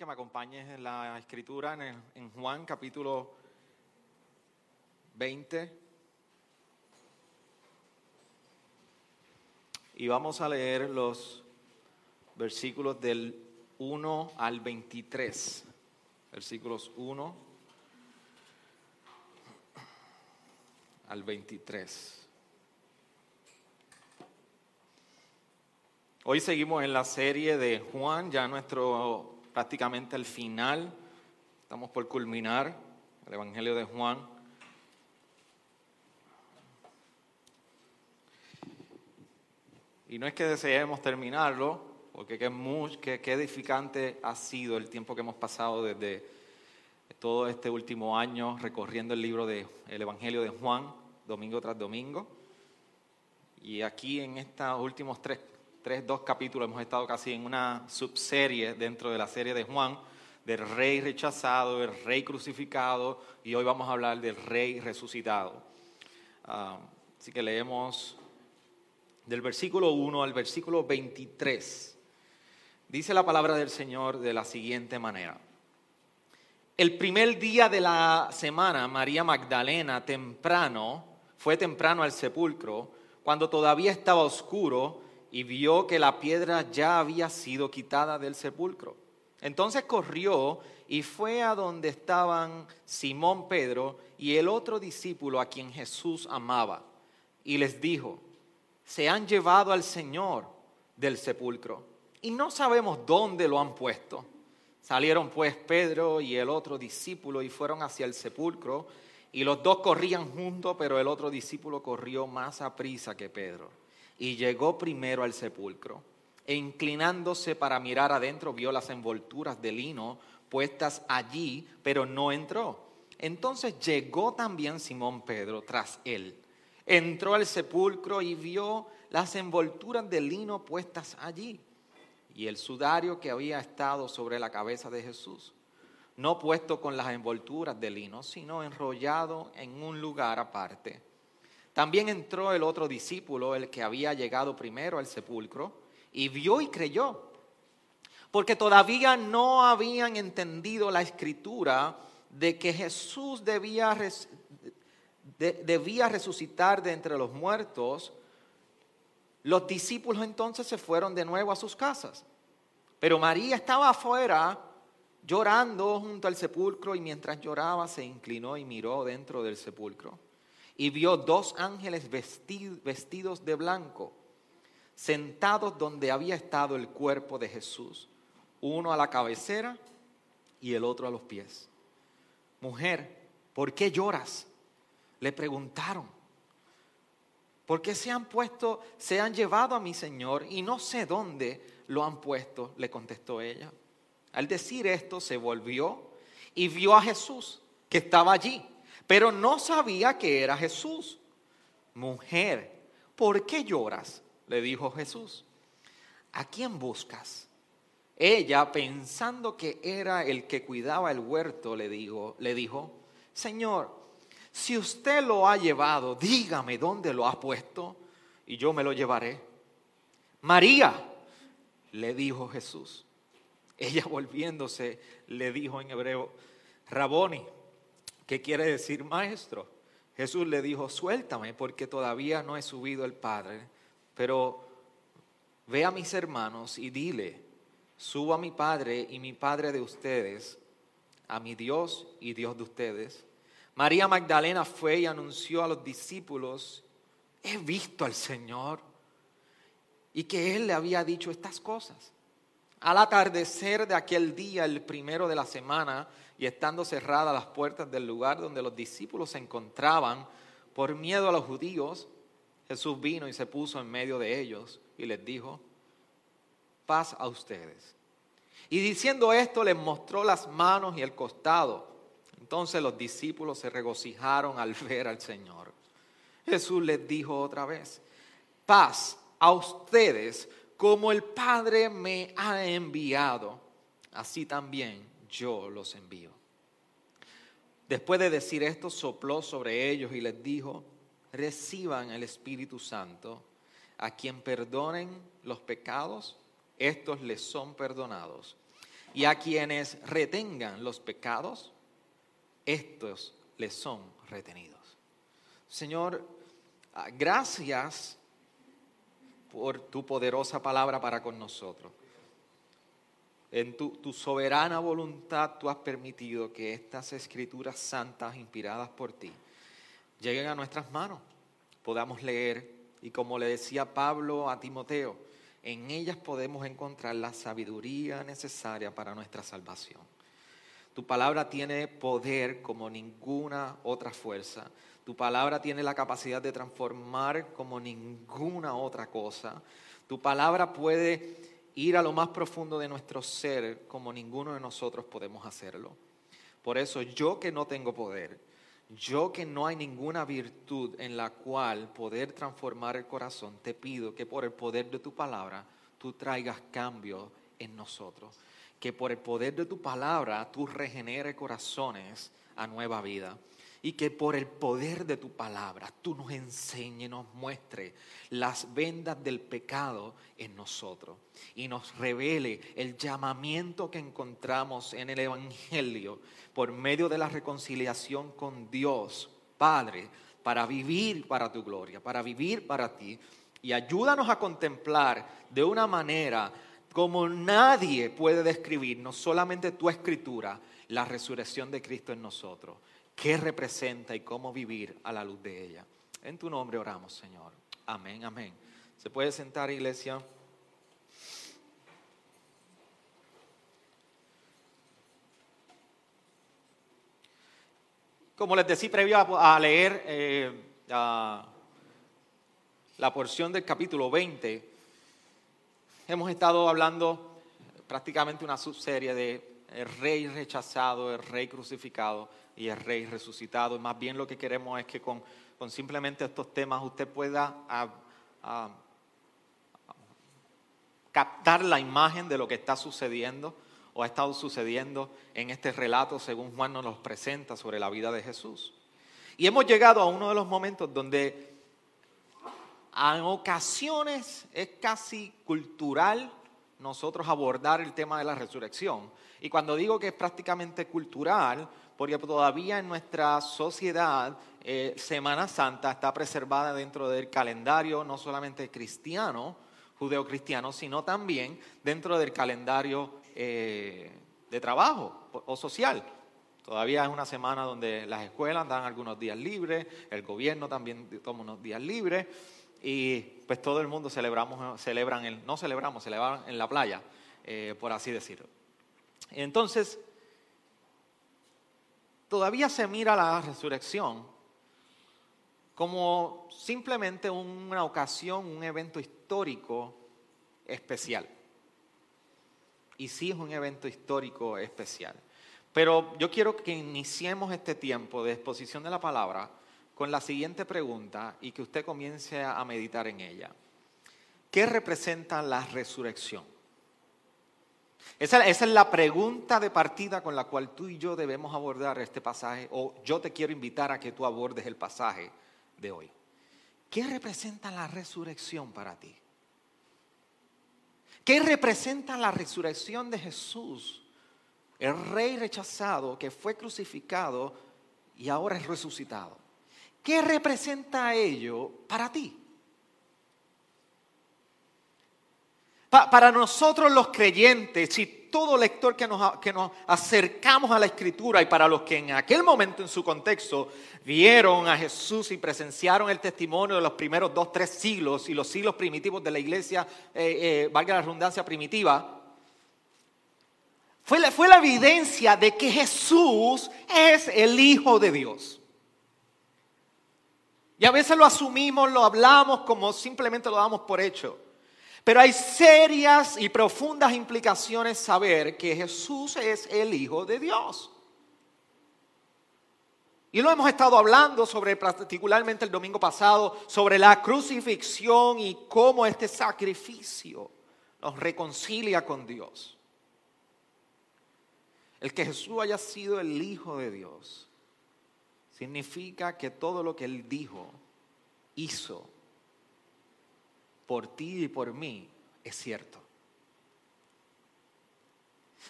Que me acompañes en la escritura en, Juan capítulo 20. Y vamos a leer los versículos del 1 al 23. Versículos 1 al 23. Hoy seguimos en la serie de Juan, ya nuestro prácticamente al final. Estamos por culminar el Evangelio de Juan. Y no es que deseemos terminarlo, porque qué, edificante ha sido el tiempo que hemos pasado desde todo este último año recorriendo el libro del Evangelio de Juan, domingo tras domingo. Y aquí en estos últimos tres, tres, dos capítulos hemos estado casi en una subserie dentro de la serie de Juan, del rey rechazado, del rey crucificado, y hoy vamos a hablar del rey resucitado. Ah, así que leemos del versículo 1 al versículo 23. Dice la palabra del Señor de la siguiente manera. El primer día de la semana, María Magdalena, temprano, fue temprano al sepulcro, cuando todavía estaba oscuro, y vio que la piedra ya había sido quitada del sepulcro. Entonces corrió y fue a donde estaban Simón Pedro y el otro discípulo a quien Jesús amaba, y les dijo, se han llevado al Señor del sepulcro, y no sabemos dónde lo han puesto. Salieron pues Pedro y el otro discípulo y fueron hacia el sepulcro, y los dos corrían juntos, pero el otro discípulo corrió más a prisa que Pedro, y llegó primero al sepulcro. E inclinándose para mirar adentro, vio las envolturas de lino puestas allí, pero no entró. Entonces llegó también Simón Pedro tras él. Entró al sepulcro y vio las envolturas de lino puestas allí y el sudario que había estado sobre la cabeza de Jesús, no puesto con las envolturas de lino, sino enrollado en un lugar aparte. También entró el otro discípulo, el que había llegado primero al sepulcro, y vio y creyó, porque todavía no habían entendido la escritura de que Jesús debía, debía resucitar de entre los muertos. Los discípulos entonces se fueron de nuevo a sus casas. Pero María estaba afuera llorando junto al sepulcro y mientras lloraba se inclinó y miró dentro del sepulcro y vio dos ángeles vesti- vestidos de blanco sentados donde había estado el cuerpo de Jesús, uno a la cabecera y el otro a los pies. Mujer, ¿por qué lloras? Le preguntaron. ¿Por qué se han puesto, se han llevado a mi Señor y no sé dónde lo han puesto? Le contestó ella. Al decir esto se volvió y vio a Jesús que estaba allí, pero no sabía que era Jesús. Mujer, ¿por qué lloras? Le dijo Jesús. ¿A quién buscas? Ella, pensando que era el que cuidaba el huerto, le dijo, Señor, si usted lo ha llevado, dígame dónde lo ha puesto y yo me lo llevaré. María, le dijo Jesús. Ella volviéndose le dijo en hebreo, Raboni, ¿qué quiere decir maestro? Jesús le dijo, suéltame porque todavía no he subido el Padre, pero ve a mis hermanos y dile, subo a mi Padre y mi Padre de ustedes, a mi Dios y Dios de ustedes. María Magdalena fue y anunció a los discípulos, he visto al Señor y que Él le había dicho estas cosas. Al atardecer de aquel día, el primero de la semana, y estando cerradas las puertas del lugar donde los discípulos se encontraban, por miedo a los judíos, Jesús vino y se puso en medio de ellos y les dijo, paz a ustedes. Y diciendo esto les mostró las manos y el costado. Entonces los discípulos se regocijaron al ver al Señor. Jesús les dijo otra vez, paz a ustedes como el Padre me ha enviado, así también yo los envío. Después de decir esto, sopló sobre ellos y les dijo, reciban el Espíritu Santo, a quien perdonen los pecados, estos les son perdonados. Y a quienes retengan los pecados, estos les son retenidos. Señor, ah, gracias por tu poderosa palabra para con nosotros. En tu, soberana voluntad tú has permitido que estas escrituras santas inspiradas por ti lleguen a nuestras manos, podamos leer y como le decía Pablo a Timoteo, en ellas podemos encontrar la sabiduría necesaria para nuestra salvación. Tu palabra tiene poder como ninguna otra fuerza. Tu palabra tiene la capacidad de transformar como ninguna otra cosa. Tu palabra puede ir a lo más profundo de nuestro ser como ninguno de nosotros podemos hacerlo. Por eso yo que no tengo poder, yo que no hay ninguna virtud en la cual poder transformar el corazón, te pido que por el poder de tu palabra tú traigas cambio en nosotros. Que por el poder de tu palabra tú regeneres corazones a nueva vida y que por el poder de tu palabra tú nos enseñes, nos muestre las vendas del pecado en nosotros y nos revele el llamamiento que encontramos en el Evangelio por medio de la reconciliación con Dios, Padre, para vivir para tu gloria, para vivir para ti. Y ayúdanos a contemplar de una manera como nadie puede describir, no solamente tu escritura, la resurrección de Cristo en nosotros qué representa y cómo vivir a la luz de ella. En tu nombre oramos, Señor. Amén, amén. ¿Se puede sentar, iglesia? Como les decía previo a, leer eh, la porción del capítulo 20, hemos estado hablando prácticamente una subserie de el rey rechazado, el rey crucificado y el rey resucitado. Más bien lo que queremos es que con, simplemente estos temas usted pueda captar la imagen de lo que está sucediendo o ha estado sucediendo en este relato según Juan nos los presenta sobre la vida de Jesús. Y hemos llegado a uno de los momentos donde en ocasiones es casi cultural nosotros abordar el tema de la resurrección. Y cuando digo que es prácticamente cultural, porque todavía en nuestra sociedad eh, Semana Santa está preservada dentro del calendario no solamente cristiano, judeocristiano, sino también dentro del calendario eh, de trabajo o social. Todavía es una semana donde las escuelas dan algunos días libres, el gobierno también toma unos días libres y pues todo el mundo celebramos, celebran, el, no celebramos, celebran en la playa, eh, por así decirlo. Entonces, todavía se mira la resurrección como simplemente una ocasión, un evento histórico especial. Y sí es un evento histórico especial. Pero yo quiero que iniciemos este tiempo de exposición de la palabra con la siguiente pregunta y que usted comience a meditar en ella. ¿Qué representa la resurrección? Esa, es la pregunta de partida con la cual tú y yo debemos abordar este pasaje, o yo te quiero invitar a que tú abordes el pasaje de hoy. ¿Qué representa la resurrección para ti? ¿Qué representa la resurrección de Jesús? El rey rechazado que fue crucificado y ahora es resucitado. ¿Qué representa ello para ti? Para nosotros los creyentes y todo lector que nos, que nos acercamos a la escritura y para los que en aquel momento en su contexto vieron a Jesús y presenciaron el testimonio de los primeros dos, tres siglos y los siglos primitivos de la iglesia, eh, eh, valga la redundancia primitiva, fue fue la evidencia de que Jesús es el Hijo de Dios. Y a veces lo asumimos, lo hablamos como simplemente lo damos por hecho. Pero hay serias y profundas implicaciones saber que Jesús es el Hijo de Dios. Y lo hemos estado hablando sobre, particularmente el domingo pasado, sobre la crucifixión y cómo este sacrificio nos reconcilia con Dios. El que Jesús haya sido el Hijo de Dios significa que todo lo que Él dijo, hizo por ti y por mí es cierto.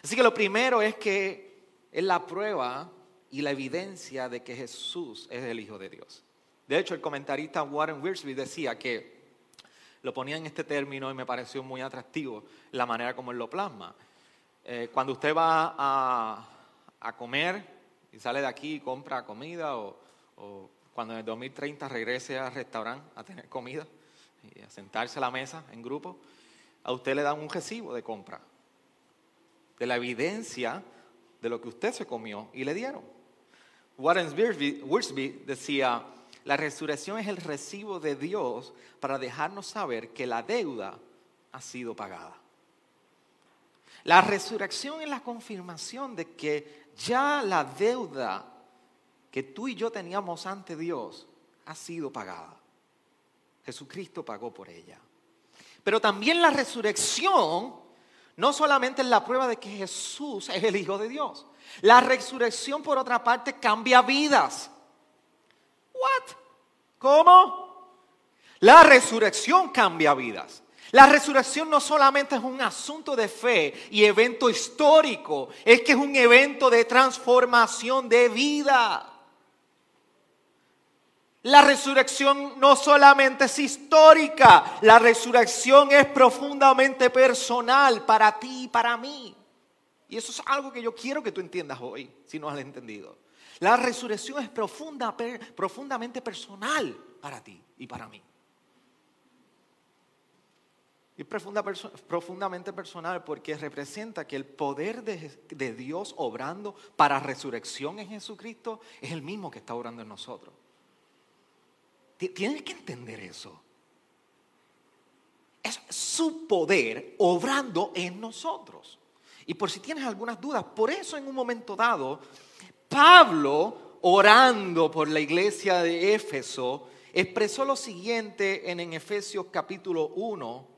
Así que lo primero es que es la prueba y la evidencia de que Jesús es el Hijo de Dios. De hecho, el comentarista Warren Wiersbe decía que lo ponía en este término y me pareció muy atractivo la manera como él lo plasma. Eh, cuando usted va a, comer y sale de aquí y compra comida o, cuando en el 2030 regrese al restaurante a tener comida y a sentarse a la mesa en grupo, a usted le dan un recibo de compra, de la evidencia de lo que usted se comió y le dieron. Warren Wiersbe decía, la resurrección es el recibo de Dios para dejarnos saber que la deuda ha sido pagada. La resurrección es la confirmación de que ya la deuda que tú y yo teníamos ante Dios ha sido pagada. Jesucristo pagó por ella. Pero también la resurrección no solamente es la prueba de que Jesús es el Hijo de Dios. La resurrección, por otra parte, cambia vidas. ¿What? ¿Cómo? La resurrección cambia vidas. La resurrección no solamente es un asunto de fe y evento histórico, es que es un evento de transformación de vida. La resurrección no solamente es histórica, la resurrección es profundamente personal para ti y para mí. Y eso es algo que yo quiero que tú entiendas hoy, si no has entendido. La resurrección es profunda, profundamente personal para ti y para mí. Y es profundamente personal porque representa que el poder de, de Dios obrando para resurrección en Jesucristo es el mismo que está obrando en nosotros. Tienes que entender eso. Es su poder obrando en nosotros. Y por si tienes algunas dudas, por eso en un momento dado Pablo, orando por la iglesia de Éfeso, expresó lo siguiente en, Efesios capítulo 1,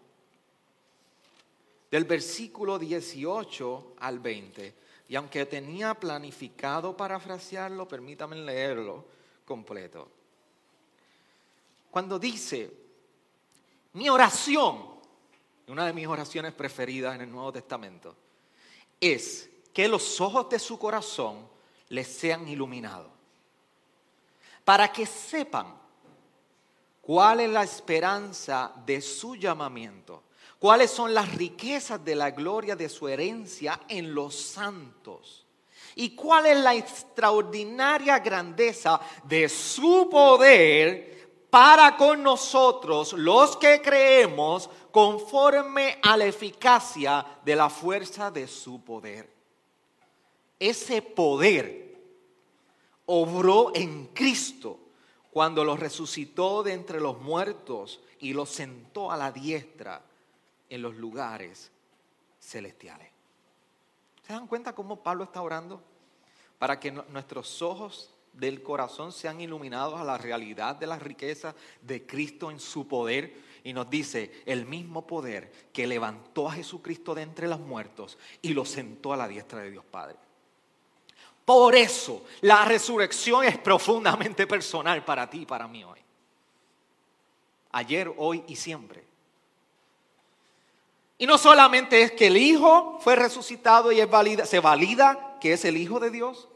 del versículo 18 al 20. Y aunque tenía planificado parafrasearlo, permítame leerlo completo. Cuando dice, mi oración, una de mis oraciones preferidas en el Nuevo Testamento, es que los ojos de su corazón les sean iluminados, para que sepan cuál es la esperanza de su llamamiento, cuáles son las riquezas de la gloria de su herencia en los santos y cuál es la extraordinaria grandeza de su poder para con nosotros los que creemos conforme a la eficacia de la fuerza de su poder. Ese poder obró en Cristo cuando lo resucitó de entre los muertos y lo sentó a la diestra en los lugares celestiales. ¿Se dan cuenta cómo Pablo está orando? Para que nuestros ojos del corazón sean iluminados a la realidad de la riqueza de Cristo en su poder. Y nos dice, el mismo poder que levantó a Jesucristo de entre los muertos y lo sentó a la diestra de Dios Padre. Por eso la resurrección es profundamente personal para ti y para mí hoy. Ayer, hoy y siempre. Y no solamente es que el Hijo fue resucitado y es se valida que es el Hijo de Dios.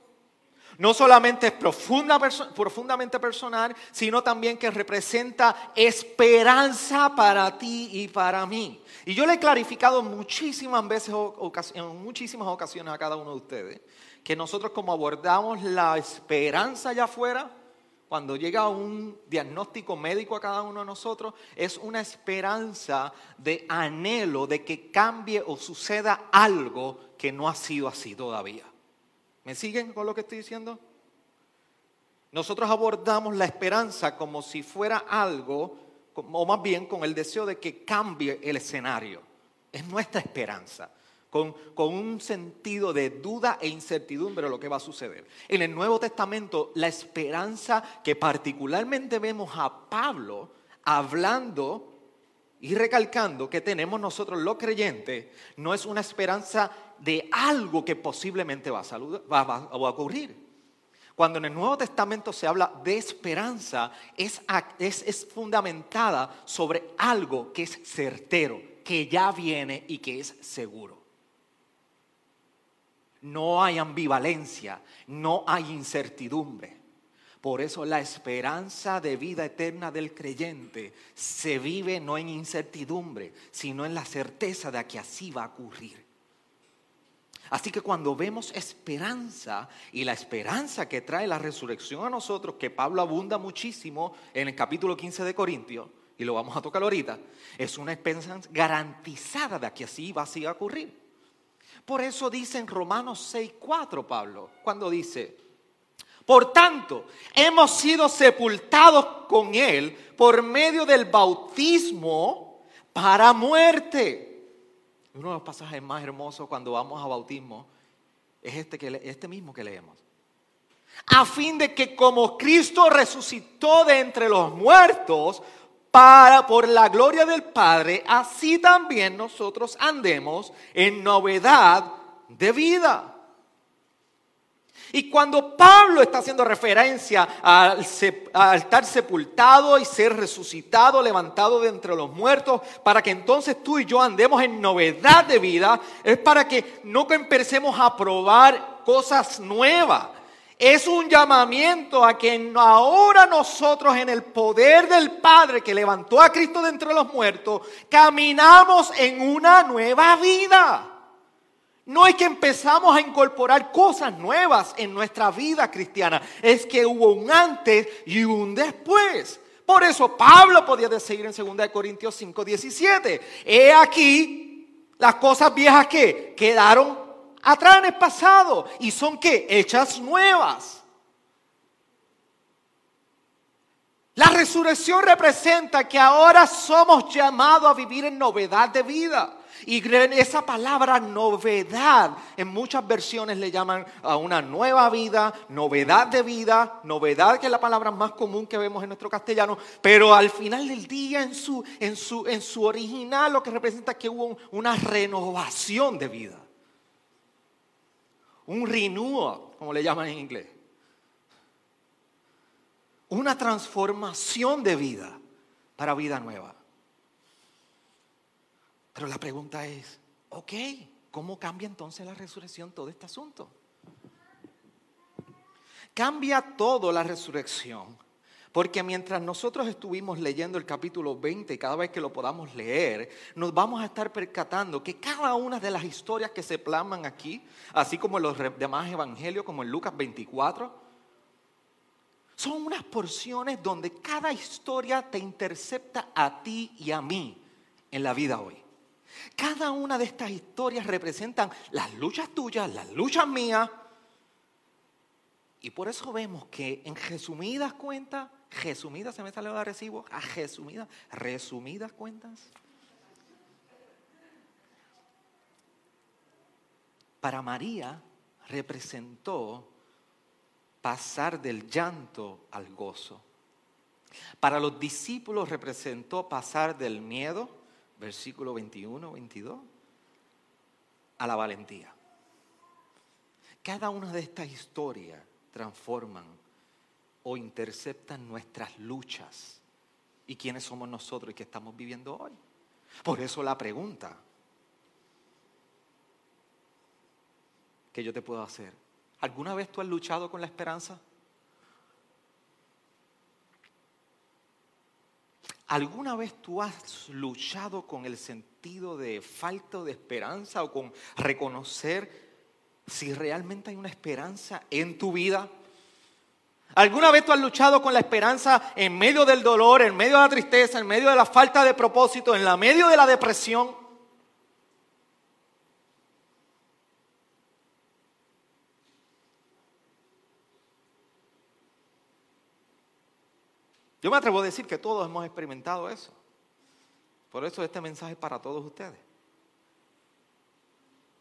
No solamente es profundamente personal, sino también que representa esperanza para ti y para mí. Y yo le he clarificado muchísimas veces, en muchísimas ocasiones a cada uno de ustedes, que nosotros como abordamos la esperanza allá afuera, cuando llega un diagnóstico médico a cada uno de nosotros, es una esperanza de anhelo de que cambie o suceda algo que no ha sido así todavía. ¿Me siguen con lo que estoy diciendo? Nosotros abordamos la esperanza como si fuera algo o más bien con el deseo de que cambie el escenario. Es nuestra esperanza. Con, con, un sentido de duda e incertidumbre de lo que va a suceder. En el Nuevo Testamento, la esperanza que particularmente vemos a Pablo hablando y recalcando que tenemos nosotros los creyentes, no es una esperanza de algo que posiblemente va a, ocurrir. Cuando en el Nuevo Testamento se habla de esperanza, es, es, fundamentada sobre algo que es certero, que ya viene y que es seguro. No hay ambivalencia, no hay incertidumbre. Por eso la esperanza de vida eterna del creyente se vive no en incertidumbre, sino en la certeza de que así va a ocurrir. Así que cuando vemos esperanza y la esperanza que trae la resurrección a nosotros, que Pablo abunda muchísimo en el capítulo 15 de Corintios, y lo vamos a tocar ahorita, es una esperanza garantizada de que así va a ocurrir. Por eso dice en Romanos 6:4 Pablo, cuando dice, por tanto, hemos sido sepultados con Él por medio del bautismo para muerte uno de los pasajes más hermosos cuando vamos a bautismo es este, que, este mismo que leemos. A fin de que como Cristo resucitó de entre los muertos, para por la gloria del Padre, así también nosotros andemos en novedad de vida. Y cuando Pablo está haciendo referencia al, estar sepultado y ser resucitado, levantado de entre los muertos, para que entonces tú y yo andemos en novedad de vida, es para que no empecemos a probar cosas nuevas. Es un llamamiento a que ahora nosotros en el poder del Padre que levantó a Cristo de entre los muertos, caminamos en una nueva vida. No es que empezamos a incorporar cosas nuevas en nuestra vida cristiana, es que hubo un antes y un después. Por eso Pablo podía decir en 2 Corintios 5, 17, he aquí las cosas viejas que quedaron atrás en el pasado y son que hechas nuevas. La resurrección representa que ahora somos llamados a vivir en novedad de vida. Y esa palabra novedad, en muchas versiones le llaman a una nueva vida, novedad de vida, novedad que es la palabra más común que vemos en nuestro castellano, pero al final del día en su, en su, en su original lo que representa es que hubo una renovación de vida. Un renewal, como le llaman en inglés. Una transformación de vida para vida nueva. Pero la pregunta es, ok, ¿cómo cambia entonces la resurrección todo este asunto? Cambia todo la resurrección. Porque mientras nosotros estuvimos leyendo el capítulo 20 y cada vez que lo podamos leer, nos vamos a estar percatando que cada una de las historias que se plasman aquí, así como en los demás evangelios, como en Lucas 24, son unas porciones donde cada historia te intercepta a ti y a mí en la vida hoy. Cada una de estas historias representan las luchas tuyas, las luchas mías. Y por eso vemos que en resumidas cuentas, resumidas, se me salió de recibo, a resumidas, resumidas cuentas. Para María representó pasar del llanto al gozo. Para los discípulos representó pasar del miedo versículo 21, 22, a la valentía. Cada una de estas historias transforman o interceptan nuestras luchas y quiénes somos nosotros y qué estamos viviendo hoy. Por eso la pregunta que yo te puedo hacer, ¿alguna vez tú has luchado con la esperanza? ¿Alguna vez tú has luchado con el sentido de falta de esperanza o con reconocer si realmente hay una esperanza en tu vida? ¿Alguna vez tú has luchado con la esperanza en medio del dolor, en medio de la tristeza, en medio de la falta de propósito, en la medio de la depresión? Yo me atrevo a decir que todos hemos experimentado eso. Por eso este mensaje es para todos ustedes.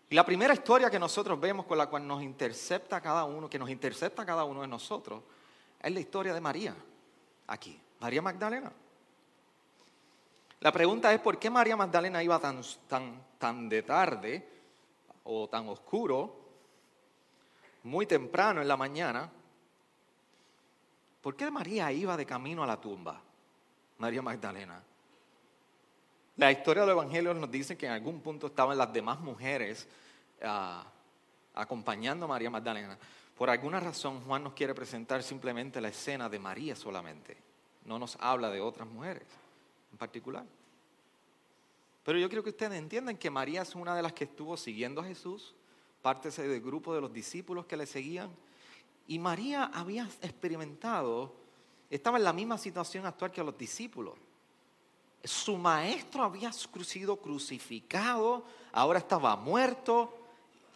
Y la primera historia que nosotros vemos con la cual nos intercepta cada uno, que nos intercepta cada uno de nosotros, es la historia de María, aquí, María Magdalena. La pregunta es por qué María Magdalena iba tan, tan, tan de tarde o tan oscuro, muy temprano en la mañana. ¿Por qué María iba de camino a la tumba? María Magdalena. La historia de los evangelios nos dice que en algún punto estaban las demás mujeres ah, acompañando a María Magdalena. Por alguna razón Juan nos quiere presentar simplemente la escena de María solamente. No nos habla de otras mujeres en particular. Pero yo creo que ustedes entiendan que María es una de las que estuvo siguiendo a Jesús, parte del grupo de los discípulos que le seguían. Y María había experimentado, estaba en la misma situación actual que los discípulos. Su maestro había sido crucificado, ahora estaba muerto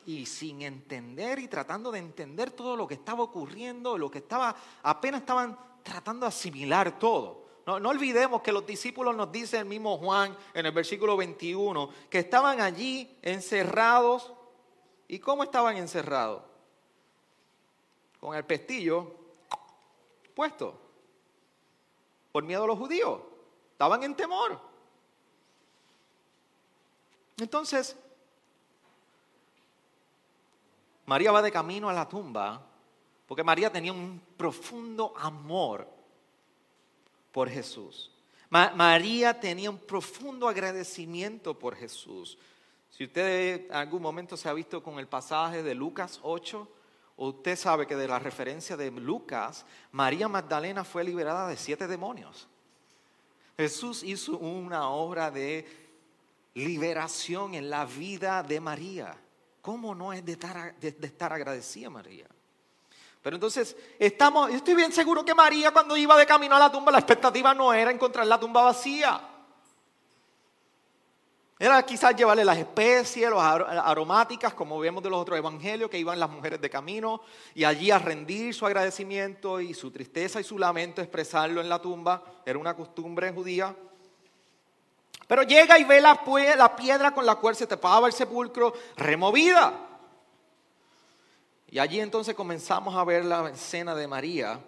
y sin entender y tratando de entender todo lo que estaba ocurriendo, lo que estaba, apenas estaban tratando de asimilar todo. No, olvidemos que los discípulos nos dice el mismo Juan en el versículo 21 que estaban allí encerrados. ¿Y cómo estaban encerrados? Con el pestillo puesto. Por miedo a los judíos. Estaban en temor. Entonces, María va de camino a la tumba porque María tenía un profundo amor por Jesús. María tenía un profundo agradecimiento por Jesús. Si usted en algún momento se ha visto con el pasaje de Lucas 8, usted sabe que de la referencia de Lucas, María Magdalena fue liberada de siete demonios. Jesús hizo una obra de liberación en la vida de María. ¿Cómo no es de estar, de estar agradecida María? Pero entonces, estamos, estoy bien seguro que María cuando iba de camino a la tumba, la expectativa no era encontrar la tumba vacía. Era quizás llevarle las especies, las aromáticas, como vemos de los otros evangelios, que iban las mujeres de camino, y allí a rendir su agradecimiento y su tristeza y su lamento, expresarlo en la tumba. Era una costumbre judía. Pero llega y ve la, la piedra con la cual se tapaba el sepulcro removida. Y allí entonces comenzamos a ver la escena de María,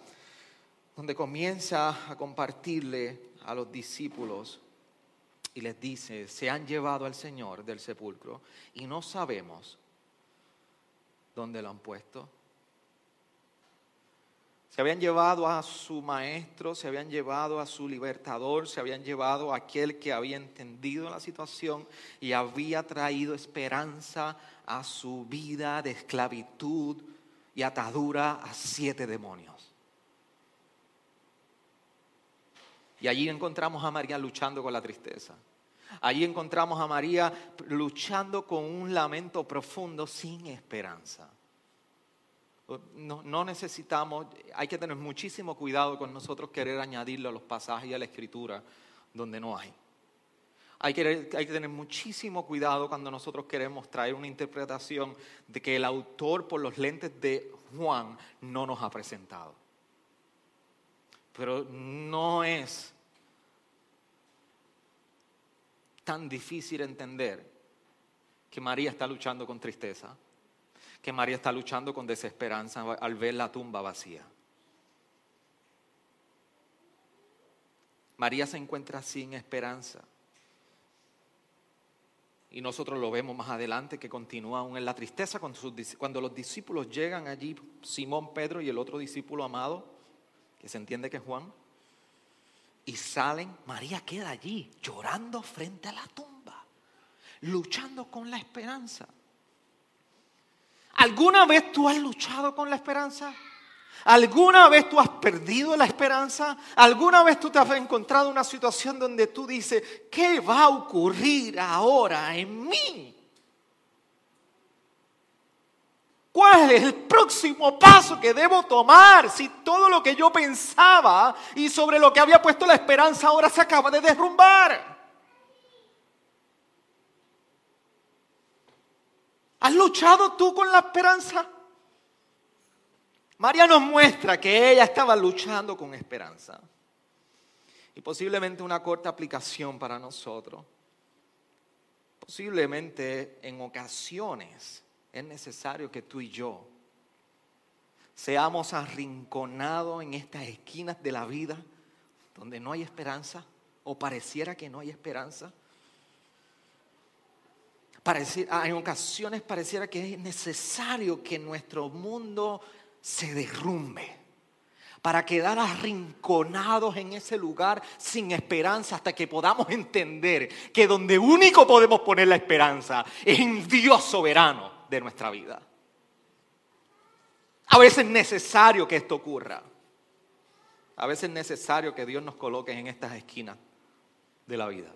donde comienza a compartirle a los discípulos y les dice, se han llevado al Señor del sepulcro y no sabemos dónde lo han puesto. Se habían llevado a su maestro, se habían llevado a su libertador, se habían llevado a aquel que había entendido la situación y había traído esperanza a su vida de esclavitud y atadura a siete demonios. Y allí encontramos a María luchando con la tristeza. Allí encontramos a María luchando con un lamento profundo sin esperanza. No, necesitamos, hay que tener muchísimo cuidado con nosotros querer añadirle a los pasajes y a la escritura donde no hay. Hay que, tener muchísimo cuidado cuando nosotros queremos traer una interpretación de que el autor por los lentes de Juan no nos ha presentado. Pero no es tan difícil entender que María está luchando con tristeza, que María está luchando con desesperanza al ver la tumba vacía. María se encuentra sin esperanza. Y nosotros lo vemos más adelante que continúa aún en la tristeza cuando, cuando los discípulos llegan allí, Simón, Pedro y el otro discípulo amado, que se entiende que es Juan, y salen, María queda allí llorando frente a la tumba, luchando con la esperanza. ¿Alguna vez tú has luchado con la esperanza? ¿Alguna vez tú has perdido la esperanza? ¿Alguna vez tú te has encontrado en una situación donde tú dices, ¿qué va a ocurrir ahora en mí? ¿Cuál es el próximo paso que debo tomar si todo lo que yo pensaba y sobre lo que había puesto la esperanza ahora se acaba de derrumbar? ¿Has luchado tú con la esperanza? María nos muestra que ella estaba luchando con esperanza. Y posiblemente una corta aplicación para nosotros. Posiblemente en ocasiones es necesario que tú y yo seamos arrinconados en estas esquinas de la vida donde no hay esperanza o pareciera que no hay esperanza. Ah, en ocasiones pareciera que es necesario que nuestro mundo se derrumbe para quedar arrinconados en ese lugar sin esperanza hasta que podamos entender que donde único podemos poner la esperanza es en Dios soberano de nuestra vida. A veces es necesario que esto ocurra. A veces es necesario que Dios nos coloque en estas esquinas de la vida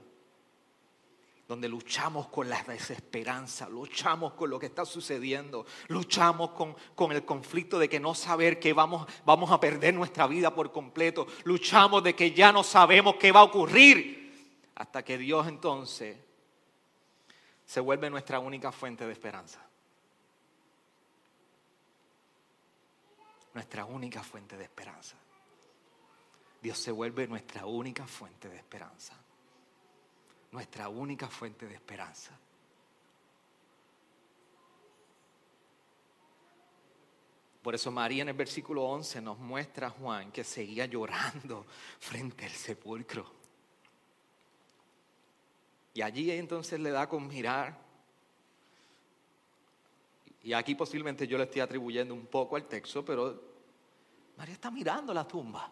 donde luchamos con la desesperanza, luchamos con lo que está sucediendo, luchamos con, el conflicto de que no saber que vamos, vamos a perder nuestra vida por completo, luchamos de que ya no sabemos qué va a ocurrir, hasta que Dios entonces se vuelve nuestra única fuente de esperanza. Nuestra única fuente de esperanza. Dios se vuelve nuestra única fuente de esperanza nuestra única fuente de esperanza. Por eso María en el versículo 11 nos muestra a Juan que seguía llorando frente al sepulcro. Y allí entonces le da con mirar. Y aquí posiblemente yo le estoy atribuyendo un poco al texto, pero María está mirando la tumba.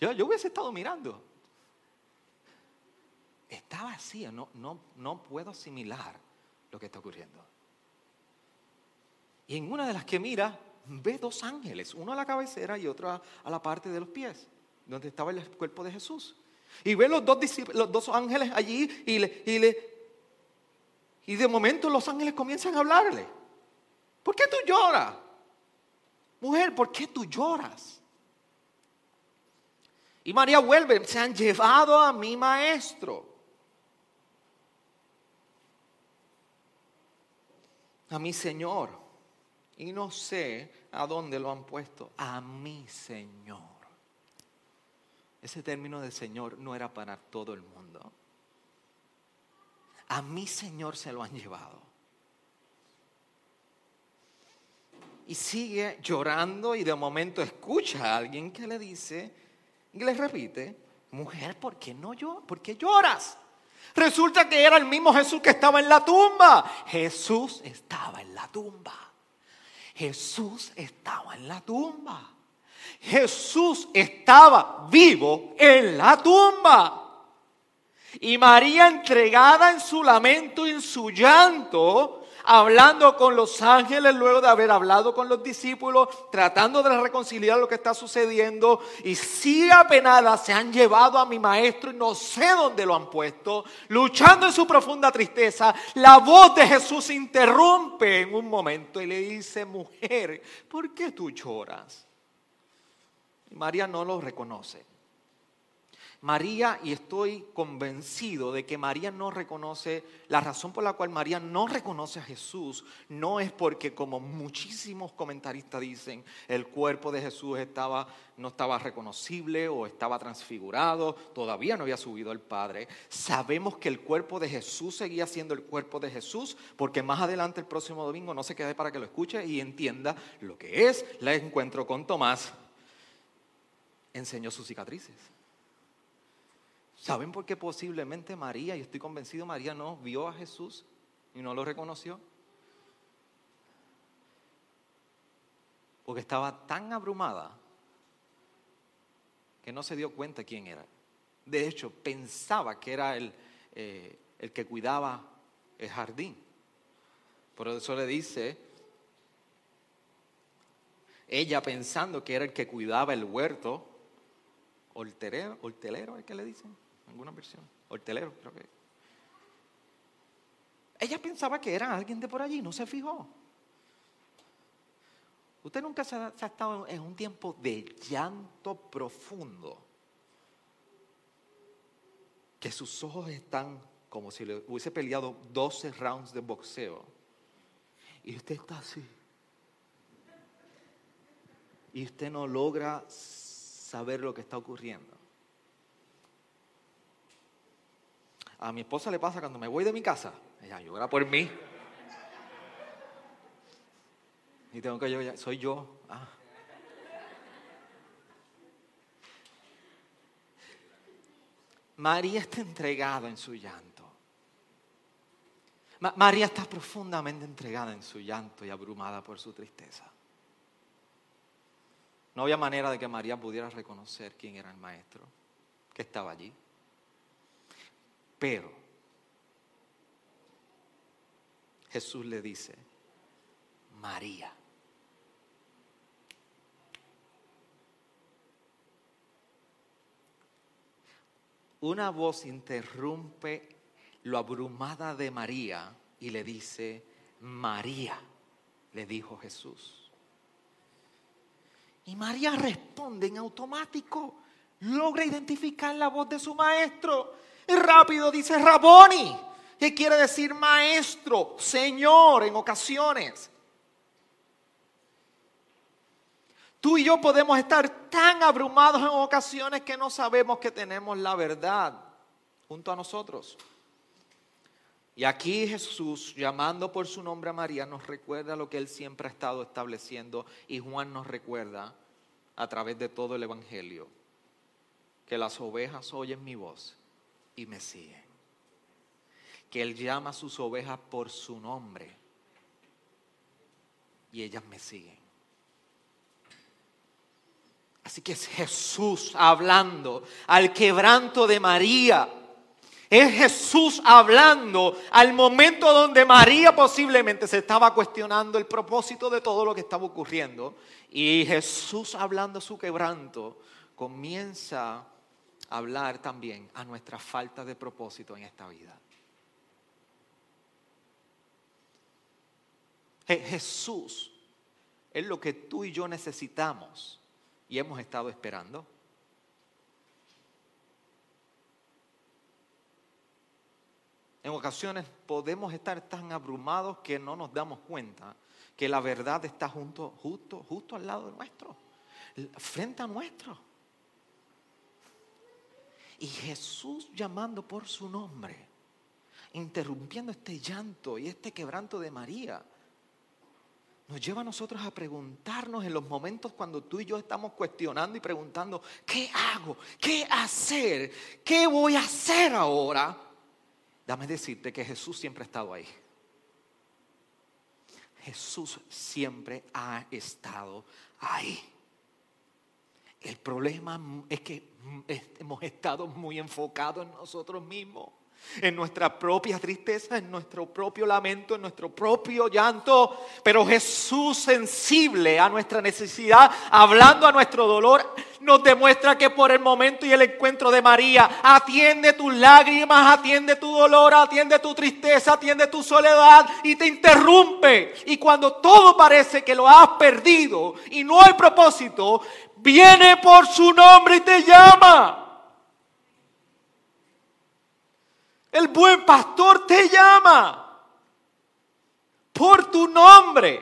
Yo, hubiese estado mirando. Está vacía, no, no, no puedo asimilar lo que está ocurriendo. Y en una de las que mira, ve dos ángeles, uno a la cabecera y otro a, la parte de los pies, donde estaba el cuerpo de Jesús. Y ve los dos, los dos ángeles allí y, le, y, le, y de momento los ángeles comienzan a hablarle. ¿Por qué tú lloras? Mujer, ¿por qué tú lloras? Y María vuelve, se han llevado a mi maestro. A mi Señor. Y no sé a dónde lo han puesto. A mi Señor. Ese término de Señor no era para todo el mundo. A mi Señor se lo han llevado. Y sigue llorando y de momento escucha a alguien que le dice, y le repite, mujer, ¿por qué no lloras? ¿Por qué lloras? Resulta que era el mismo Jesús que estaba en la tumba. Jesús estaba en la tumba. Jesús estaba en la tumba. Jesús estaba vivo en la tumba. Y María entregada en su lamento en su llanto, hablando con los ángeles luego de haber hablado con los discípulos, tratando de reconciliar lo que está sucediendo. Y si apenada se han llevado a mi maestro y no sé dónde lo han puesto, luchando en su profunda tristeza, la voz de Jesús interrumpe en un momento y le dice, mujer, ¿por qué tú lloras? Y María no lo reconoce. María, y estoy convencido de que María no reconoce, la razón por la cual María no reconoce a Jesús no es porque como muchísimos comentaristas dicen, el cuerpo de Jesús estaba, no estaba reconocible o estaba transfigurado, todavía no había subido el Padre. Sabemos que el cuerpo de Jesús seguía siendo el cuerpo de Jesús porque más adelante el próximo domingo no se quede para que lo escuche y entienda lo que es el encuentro con Tomás. Enseñó sus cicatrices ¿Saben por qué posiblemente María, y estoy convencido María no vio a Jesús y no lo reconoció? Porque estaba tan abrumada que no se dio cuenta quién era. De hecho, pensaba que era el, eh, el que cuidaba el jardín. Por eso le dice, ella pensando que era el que cuidaba el huerto, hortelero, hortelero es que le dicen alguna versión. Hortelero, creo que. Ella pensaba que era alguien de por allí, no se fijó. Usted nunca se ha, estado en un tiempo de llanto profundo, que sus ojos están como si le hubiese peleado 12 rounds de boxeo. Y usted está así. y usted no logra saber lo que está ocurriendo. A mi esposa le pasa cuando me voy de mi casa, ella llora por mí. Y tengo que llorar, soy yo. Ah. María está entregada en su llanto. María está profundamente entregada en su llanto y abrumada por su tristeza. No había manera de que María pudiera reconocer quién era el maestro que estaba allí. Pero Jesús le dice, María. Una voz interrumpe lo abrumada de María y le dice, María, le dijo Jesús. Y María responde en automático, logra identificar la voz de su maestro. Rápido dice Raboni, que quiere decir maestro, señor en ocasiones. Tú y yo podemos estar tan abrumados en ocasiones que no sabemos que tenemos la verdad junto a nosotros. Y aquí Jesús, llamando por su nombre a María, nos recuerda lo que él siempre ha estado estableciendo y Juan nos recuerda a través de todo el Evangelio, que las ovejas oyen mi voz y me siguen. Que él llama a sus ovejas por su nombre y ellas me siguen. Así que es Jesús hablando al quebranto de María es Jesús hablando al momento donde María posiblemente se estaba cuestionando el propósito de todo lo que estaba ocurriendo. Y Jesús hablando su quebranto comienza hablar también a nuestra falta de propósito en esta vida. Jesús es lo que tú y yo necesitamos y hemos estado esperando. En ocasiones podemos estar tan abrumados que no nos damos cuenta que la verdad está junto, justo, justo al lado de nuestro, frente a nuestro. Y Jesús llamando por su nombre, interrumpiendo este llanto y este quebranto de María, nos lleva a nosotros a preguntarnos en los momentos cuando tú y yo estamos cuestionando y preguntando, ¿qué hago? ¿Qué hacer? ¿Qué voy a hacer ahora? Dame decirte que Jesús siempre ha estado ahí. Jesús siempre ha estado ahí. El problema es que hemos estado muy enfocados en nosotros mismos en nuestra propia tristeza, en nuestro propio lamento, en nuestro propio llanto. Pero Jesús, sensible a nuestra necesidad, hablando a nuestro dolor, nos demuestra que por el momento y el encuentro de María, atiende tus lágrimas, atiende tu dolor, atiende tu tristeza, atiende tu soledad y te interrumpe. Y cuando todo parece que lo has perdido y no hay propósito, viene por su nombre y te llama. El buen pastor te llama por tu nombre.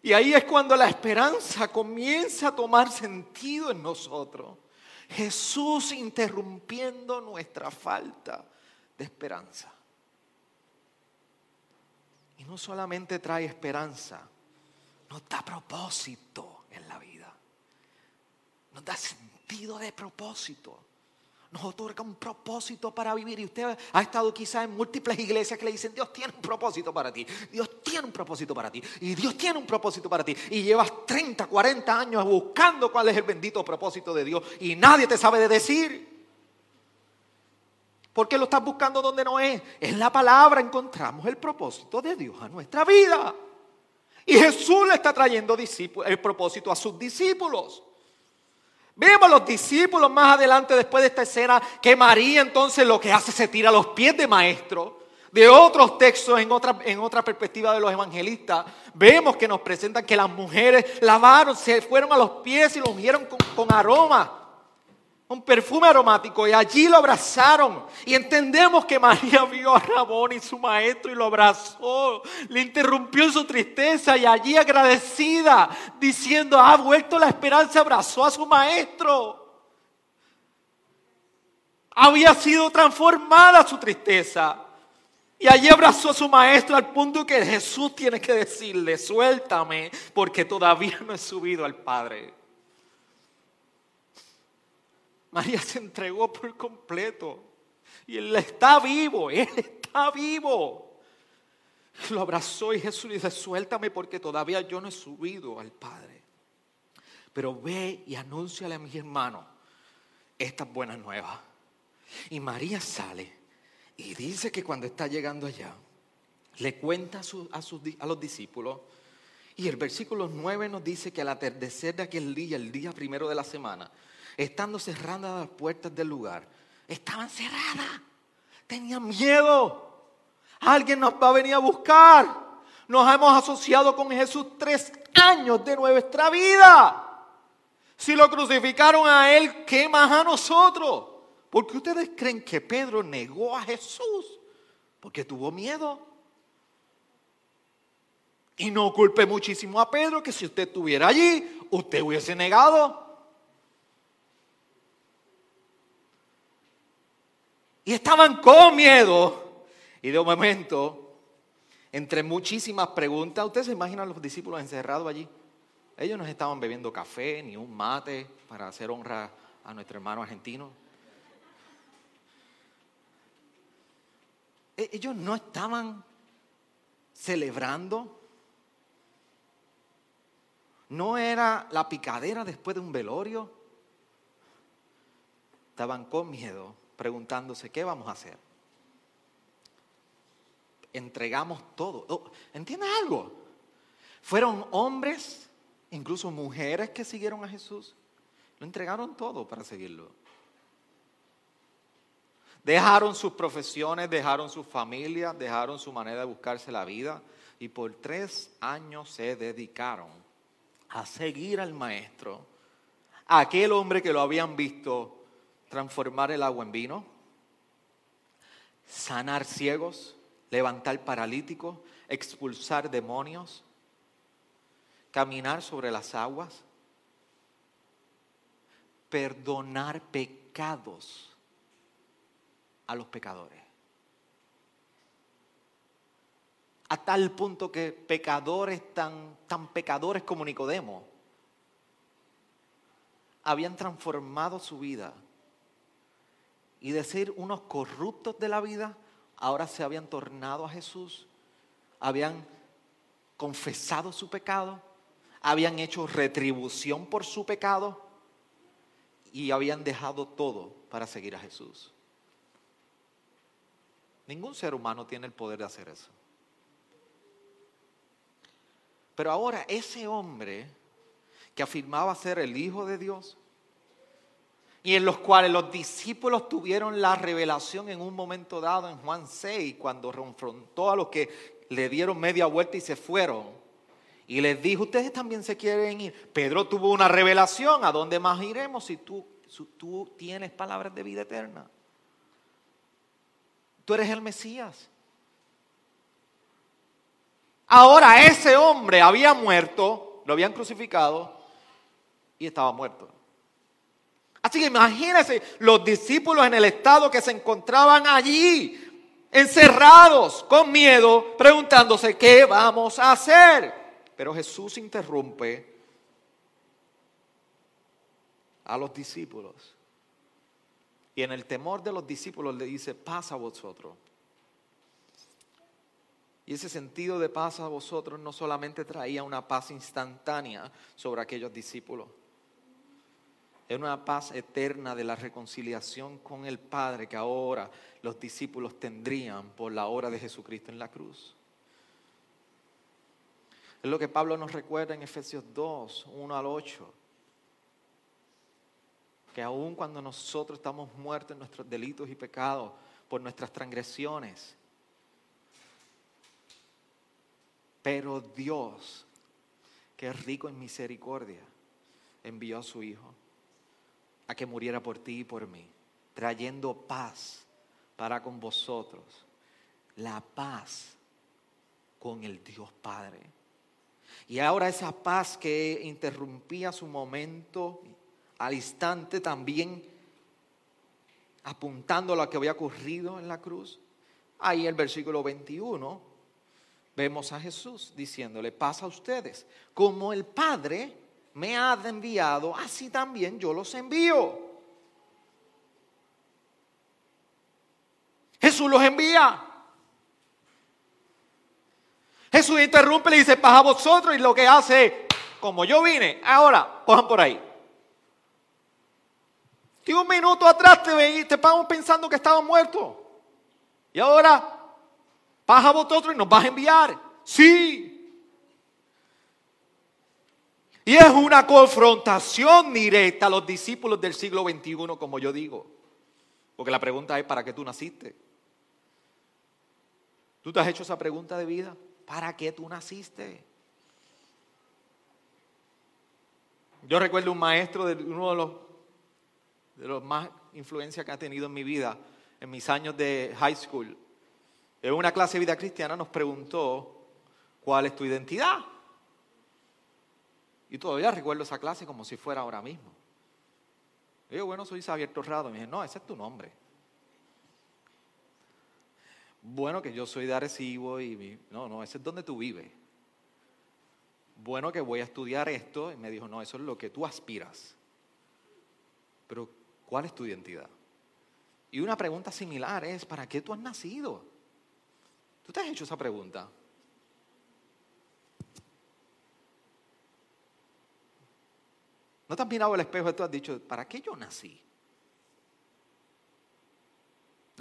Y ahí es cuando la esperanza comienza a tomar sentido en nosotros. Jesús interrumpiendo nuestra falta de esperanza. Y no solamente trae esperanza, nos da propósito en la vida. Nos da sentido de propósito nos otorga un propósito para vivir. Y usted ha estado quizás en múltiples iglesias que le dicen, Dios tiene un propósito para ti, Dios tiene un propósito para ti, y Dios tiene un propósito para ti. Y llevas 30, 40 años buscando cuál es el bendito propósito de Dios y nadie te sabe de decir. ¿Por qué lo estás buscando donde no es? En la palabra encontramos el propósito de Dios a nuestra vida. Y Jesús le está trayendo el propósito a sus discípulos. Vemos a los discípulos más adelante después de esta escena que María entonces lo que hace se tira a los pies de maestro. De otros textos en otra, en otra perspectiva de los evangelistas, vemos que nos presentan que las mujeres lavaron, se fueron a los pies y los ungieron con, aroma. Un perfume aromático y allí lo abrazaron. Y entendemos que María vio a Rabón y su maestro y lo abrazó, le interrumpió su tristeza y allí agradecida, diciendo, ha vuelto la esperanza, abrazó a su maestro. Había sido transformada su tristeza. Y allí abrazó a su maestro al punto que Jesús tiene que decirle, suéltame porque todavía no he subido al Padre. María se entregó por completo. Y él está vivo, él está vivo. Lo abrazó y Jesús le dice, suéltame porque todavía yo no he subido al Padre. Pero ve y anúnciale a mis hermanos estas buenas nuevas. Y María sale y dice que cuando está llegando allá, le cuenta a, a los discípulos. Y el versículo 9 nos dice que al atardecer de aquel día, el día primero de la semana, estando cerradas las puertas del lugar, estaban cerradas. Tenían miedo. Alguien nos va a venir a buscar. Nos hemos asociado con Jesús tres años de nuestra vida. Si lo crucificaron a Él, ¿qué más a nosotros? ¿Por qué ustedes creen que Pedro negó a Jesús? Porque tuvo miedo. Y no culpe muchísimo a Pedro que si usted estuviera allí, usted hubiese negado. Y estaban con miedo. Y de un momento, entre muchísimas preguntas, ¿ustedes se imaginan los discípulos encerrados allí? Ellos no estaban bebiendo café ni un mate para hacer honra a nuestro hermano argentino. E-, ellos no estaban celebrando. No era la picadera después de un velorio. Estaban con miedo preguntándose, ¿qué vamos a hacer? Entregamos todo. Oh, ¿Entiendes algo? Fueron hombres, incluso mujeres que siguieron a Jesús. Lo entregaron todo para seguirlo. Dejaron sus profesiones, dejaron su familia, dejaron su manera de buscarse la vida y por tres años se dedicaron a seguir al maestro, aquel hombre que lo habían visto transformar el agua en vino, sanar ciegos, levantar paralíticos, expulsar demonios, caminar sobre las aguas, perdonar pecados a los pecadores. A tal punto que pecadores tan, tan pecadores como Nicodemo habían transformado su vida y de ser unos corruptos de la vida, ahora se habían tornado a Jesús, habían confesado su pecado, habían hecho retribución por su pecado y habían dejado todo para seguir a Jesús. Ningún ser humano tiene el poder de hacer eso. Pero ahora ese hombre que afirmaba ser el Hijo de Dios, y en los cuales los discípulos tuvieron la revelación en un momento dado en Juan 6, cuando confrontó a los que le dieron media vuelta y se fueron. Y les dijo, ustedes también se quieren ir. Pedro tuvo una revelación, ¿a dónde más iremos si tú, tú tienes palabras de vida eterna? Tú eres el Mesías. Ahora ese hombre había muerto, lo habían crucificado y estaba muerto. Así que imagínense los discípulos en el estado que se encontraban allí, encerrados, con miedo, preguntándose, ¿qué vamos a hacer? Pero Jesús interrumpe a los discípulos. Y en el temor de los discípulos le dice, paz a vosotros. Y ese sentido de paz a vosotros no solamente traía una paz instantánea sobre aquellos discípulos, es una paz eterna de la reconciliación con el Padre que ahora los discípulos tendrían por la obra de Jesucristo en la cruz. Es lo que Pablo nos recuerda en Efesios 2, 1 al 8. Que aun cuando nosotros estamos muertos en nuestros delitos y pecados, por nuestras transgresiones, pero Dios, que es rico en misericordia, envió a su Hijo a que muriera por ti y por mí, trayendo paz para con vosotros, la paz con el Dios Padre. Y ahora esa paz que interrumpía su momento al instante también apuntando a lo que había ocurrido en la cruz. Ahí en el versículo 21 vemos a Jesús diciéndole, pasa a ustedes, como el Padre me ha enviado, así también yo los envío. Jesús los envía. Jesús interrumpe y le dice, pasa a vosotros y lo que hace, como yo vine, ahora, cojan por ahí. Y un minuto atrás te, te pensando que estaba muerto. Y ahora, pasa a vosotros y nos vas a enviar. Sí. Y es una confrontación directa a los discípulos del siglo XXI, como yo digo. Porque la pregunta es, ¿para qué tú naciste? ¿Tú te has hecho esa pregunta de vida? ¿Para qué tú naciste? Yo recuerdo un maestro de uno de los, de los más influencias que ha tenido en mi vida, en mis años de high school. En una clase de vida cristiana nos preguntó, ¿cuál es tu identidad? Y todavía recuerdo esa clase como si fuera ahora mismo. yo, bueno, soy Xavier Torrado. me dije, no, ese es tu nombre. Bueno, que yo soy de Arecibo y... no, no, ese es donde tú vives. Bueno, que voy a estudiar esto. Y me dijo, no, eso es lo que tú aspiras. Pero, ¿cuál es tu identidad? Y una pregunta similar es, ¿para qué tú has nacido? ¿Tú te has hecho esa pregunta? ¿No te has mirado al espejo y tú has dicho, ¿para qué yo nací?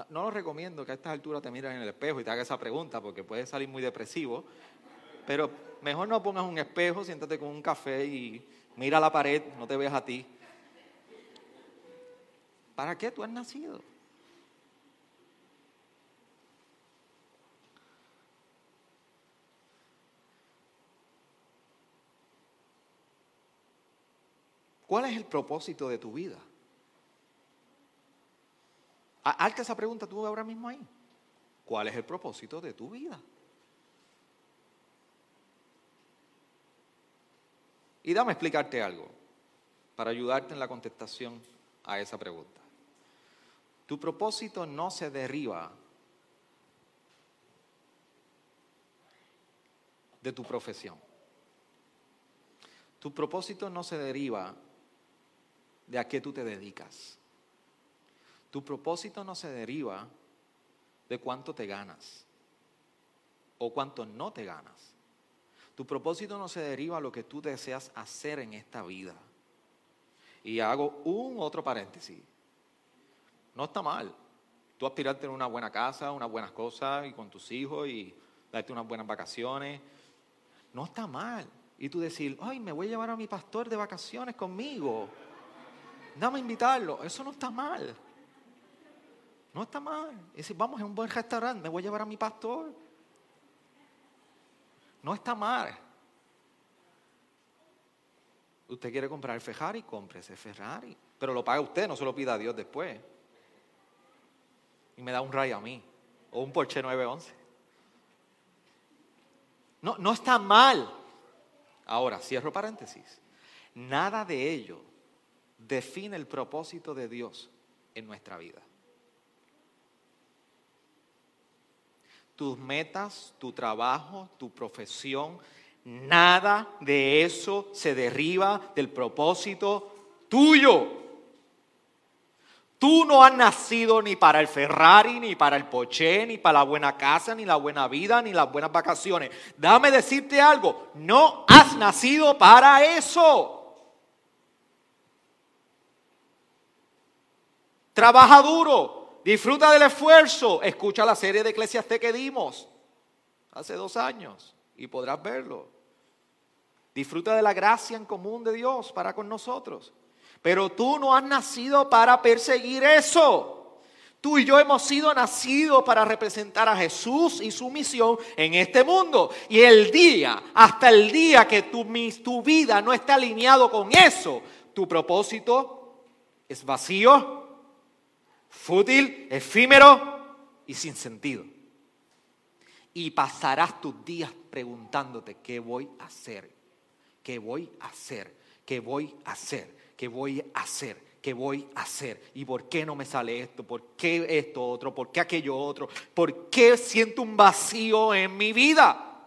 No, lo recomiendo que a estas alturas te mires en el espejo y te hagas esa pregunta porque puedes salir muy depresivo. Pero mejor no pongas un espejo, siéntate con un café y mira la pared, no te veas a ti. ¿Para qué tú has nacido? ¿Cuál es el propósito de tu vida? Alta esa pregunta tú ahora mismo ahí. ¿Cuál es el propósito de tu vida? Y dame explicarte algo para ayudarte en la contestación a esa pregunta. Tu propósito no se derriba de tu profesión. Tu propósito no se deriva de a qué tú te dedicas. Tu propósito no se deriva de cuánto te ganas o cuánto no te ganas. Tu propósito no se deriva de lo que tú deseas hacer en esta vida. Y hago un otro paréntesis. No está mal. Tú aspirarte a una buena casa, unas buenas cosas y con tus hijos y darte unas buenas vacaciones. No está mal. Y tú decir, ay, me voy a llevar a mi pastor de vacaciones conmigo. Dame invitarlo. Eso no está mal. No está mal. Y si vamos a un buen restaurante, me voy a llevar a mi pastor. No está mal. Usted quiere comprar el Ferrari, ese Ferrari. Pero lo paga usted, no se lo pida a Dios después. Y me da un rayo a mí. O un Porsche 911. No, no está mal. Ahora, cierro paréntesis. Nada de ello define el propósito de Dios en nuestra vida. tus metas, tu trabajo, tu profesión, nada de eso se derriba del propósito tuyo. Tú no has nacido ni para el Ferrari, ni para el Porsche, ni para la buena casa, ni la buena vida, ni las buenas vacaciones. Dame decirte algo, no has nacido para eso. Trabaja duro, Disfruta del esfuerzo. Escucha la serie de Eclesiastes que dimos hace dos años y podrás verlo. Disfruta de la gracia en común de Dios para con nosotros. Pero tú no has nacido para perseguir eso. Tú y yo hemos sido nacidos para representar a Jesús y su misión en este mundo. Y el día, hasta el día que tu, tu vida no está alineado con eso, tu propósito es vacío, fútil, efímero y sin sentido. Y pasarás tus días preguntándote, ¿qué voy a hacer? ¿Qué voy a hacer? ¿Qué voy a hacer? ¿Qué voy a hacer? ¿Qué voy a hacer? ¿Y por qué no me sale esto? ¿Por qué esto otro? ¿Por qué aquello otro? ¿Por qué siento un vacío en mi vida?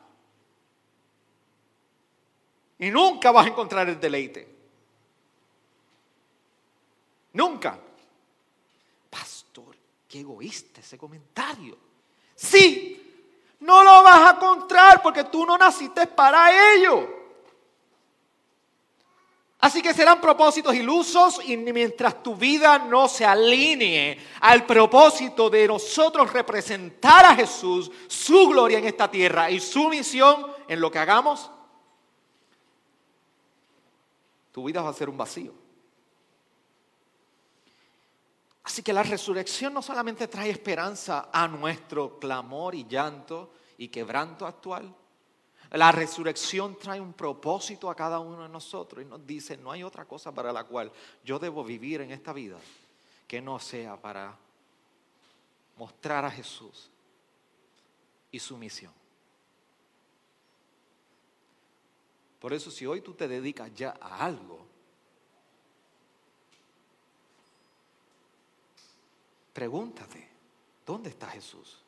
Y nunca vas a encontrar el deleite. Nunca. Qué egoísta ese comentario. Sí, no lo vas a encontrar porque tú no naciste para ello. Así que serán propósitos ilusos y mientras tu vida no se alinee al propósito de nosotros representar a Jesús, su gloria en esta tierra y su misión en lo que hagamos, tu vida va a ser un vacío. Así que la resurrección no solamente trae esperanza a nuestro clamor y llanto y quebranto actual, la resurrección trae un propósito a cada uno de nosotros y nos dice, no hay otra cosa para la cual yo debo vivir en esta vida que no sea para mostrar a Jesús y su misión. Por eso si hoy tú te dedicas ya a algo, pregúntate, ¿dónde está Jesús?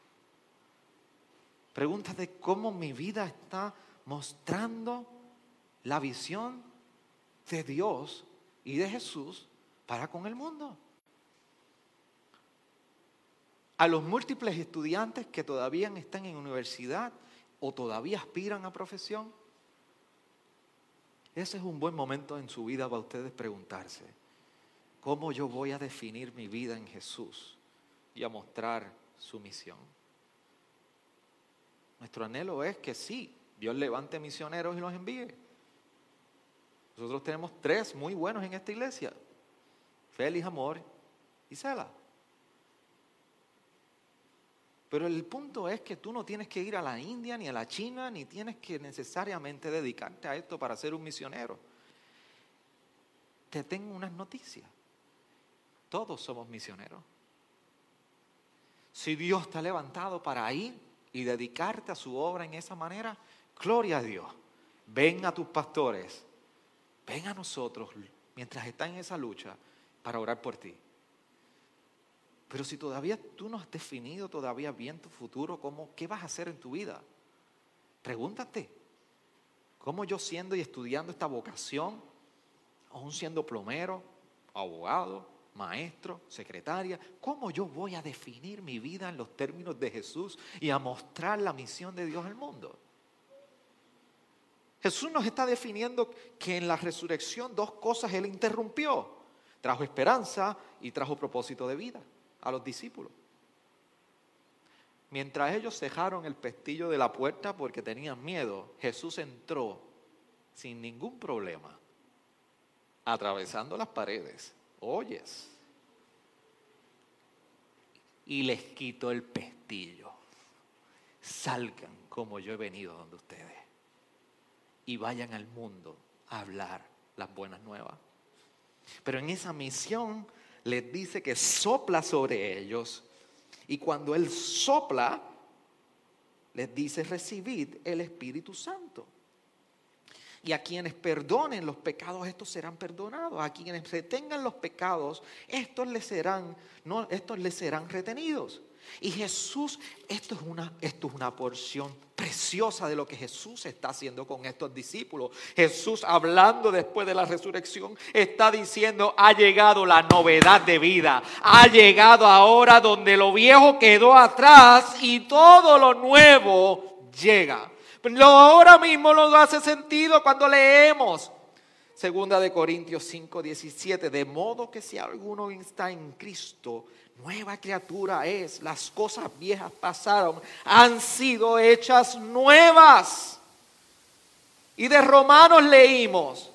Pregúntate cómo mi vida está mostrando la visión de Dios y de Jesús para con el mundo. A los múltiples estudiantes que todavía están en universidad o todavía aspiran a profesión, ese es un buen momento en su vida para ustedes preguntarse, ¿cómo yo voy a definir mi vida en Jesús y a mostrar su misión? Nuestro anhelo es que sí, Dios levante misioneros y los envíe. Nosotros tenemos tres muy buenos en esta iglesia, Félix, Amor y Sela. Pero el punto es que tú no tienes que ir a la India ni a la China, ni tienes que necesariamente dedicarte a esto para ser un misionero. Te tengo unas noticias. Todos somos misioneros. Si Dios te levantado para ir y dedicarte a su obra en esa manera, gloria a Dios. Ven a tus pastores, ven a nosotros mientras están en esa lucha para orar por ti. Pero si todavía tú no has definido todavía bien tu futuro, ¿cómo, ¿qué vas a hacer en tu vida? Pregúntate, ¿cómo yo siendo y estudiando esta vocación, aún siendo plomero, abogado, maestro, secretaria, cómo yo voy a definir mi vida en los términos de Jesús y a mostrar la misión de Dios al mundo? Jesús nos está definiendo que en la resurrección dos cosas Él interrumpió. Trajo esperanza y trajo propósito de vida a los discípulos. Mientras ellos cejaron el pestillo de la puerta porque tenían miedo, Jesús entró sin ningún problema, atravesando las paredes. Oyes. Y les quitó el pestillo. Salgan como yo he venido donde ustedes. Y vayan al mundo a hablar las buenas nuevas. Pero en esa misión les dice que sopla sobre ellos y cuando Él sopla, les dice recibid el Espíritu Santo. Y a quienes perdonen los pecados, estos serán perdonados. A quienes retengan los pecados, estos les serán, no, estos les serán retenidos. Y Jesús, esto es, una, esto es una porción preciosa de lo que Jesús está haciendo con estos discípulos. Jesús hablando después de la resurrección está diciendo, ha llegado la novedad de vida. Ha llegado ahora donde lo viejo quedó atrás y todo lo nuevo llega. Pero ahora mismo lo hace sentido cuando leemos. Segunda de Corintios 5, 17. De modo que si alguno está en Cristo, nueva criatura es, las cosas viejas pasaron, han sido hechas nuevas. Y de Romanos leímos